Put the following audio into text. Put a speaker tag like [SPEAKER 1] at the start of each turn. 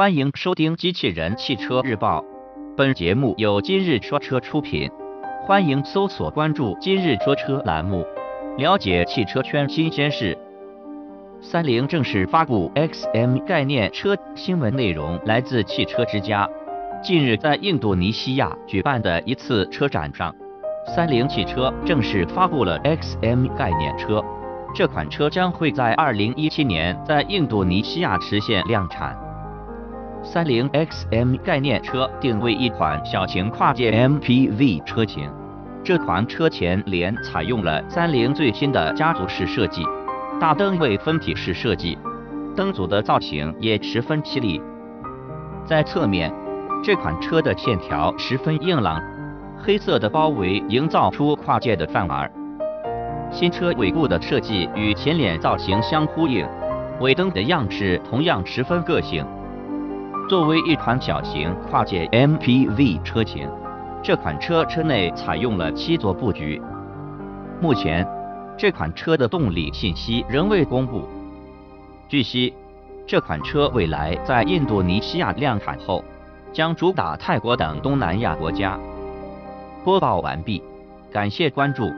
[SPEAKER 1] 欢迎收听《机器人汽车日报》，本节目由今日说车出品。欢迎搜索关注“今日说车”栏目，了解汽车圈新鲜事。三菱正式发布 XM 概念车，新闻内容来自汽车之家。近日，在印度尼西亚举办的一次车展上，三菱汽车正式发布了 XM 概念车。这款车将会在2017年在印度尼西亚实现量产。三菱 XM 概念车定位一款小型跨界 MPV 车型，这款车前脸采用了三菱最新的家族式设计，大灯为分体式设计，灯组的造型也十分犀利。在侧面，这款车的线条十分硬朗，黑色的包围营造出跨界的范儿。新车尾部的设计与前脸造型相呼应，尾灯的样式同样十分个性。作为一款小型跨界 MPV 车型，这款车车内采用了七座布局。目前，这款车的动力信息仍未公布。据悉，这款车未来在印度尼西亚量产后，将主打泰国等东南亚国家。播报完毕，感谢关注。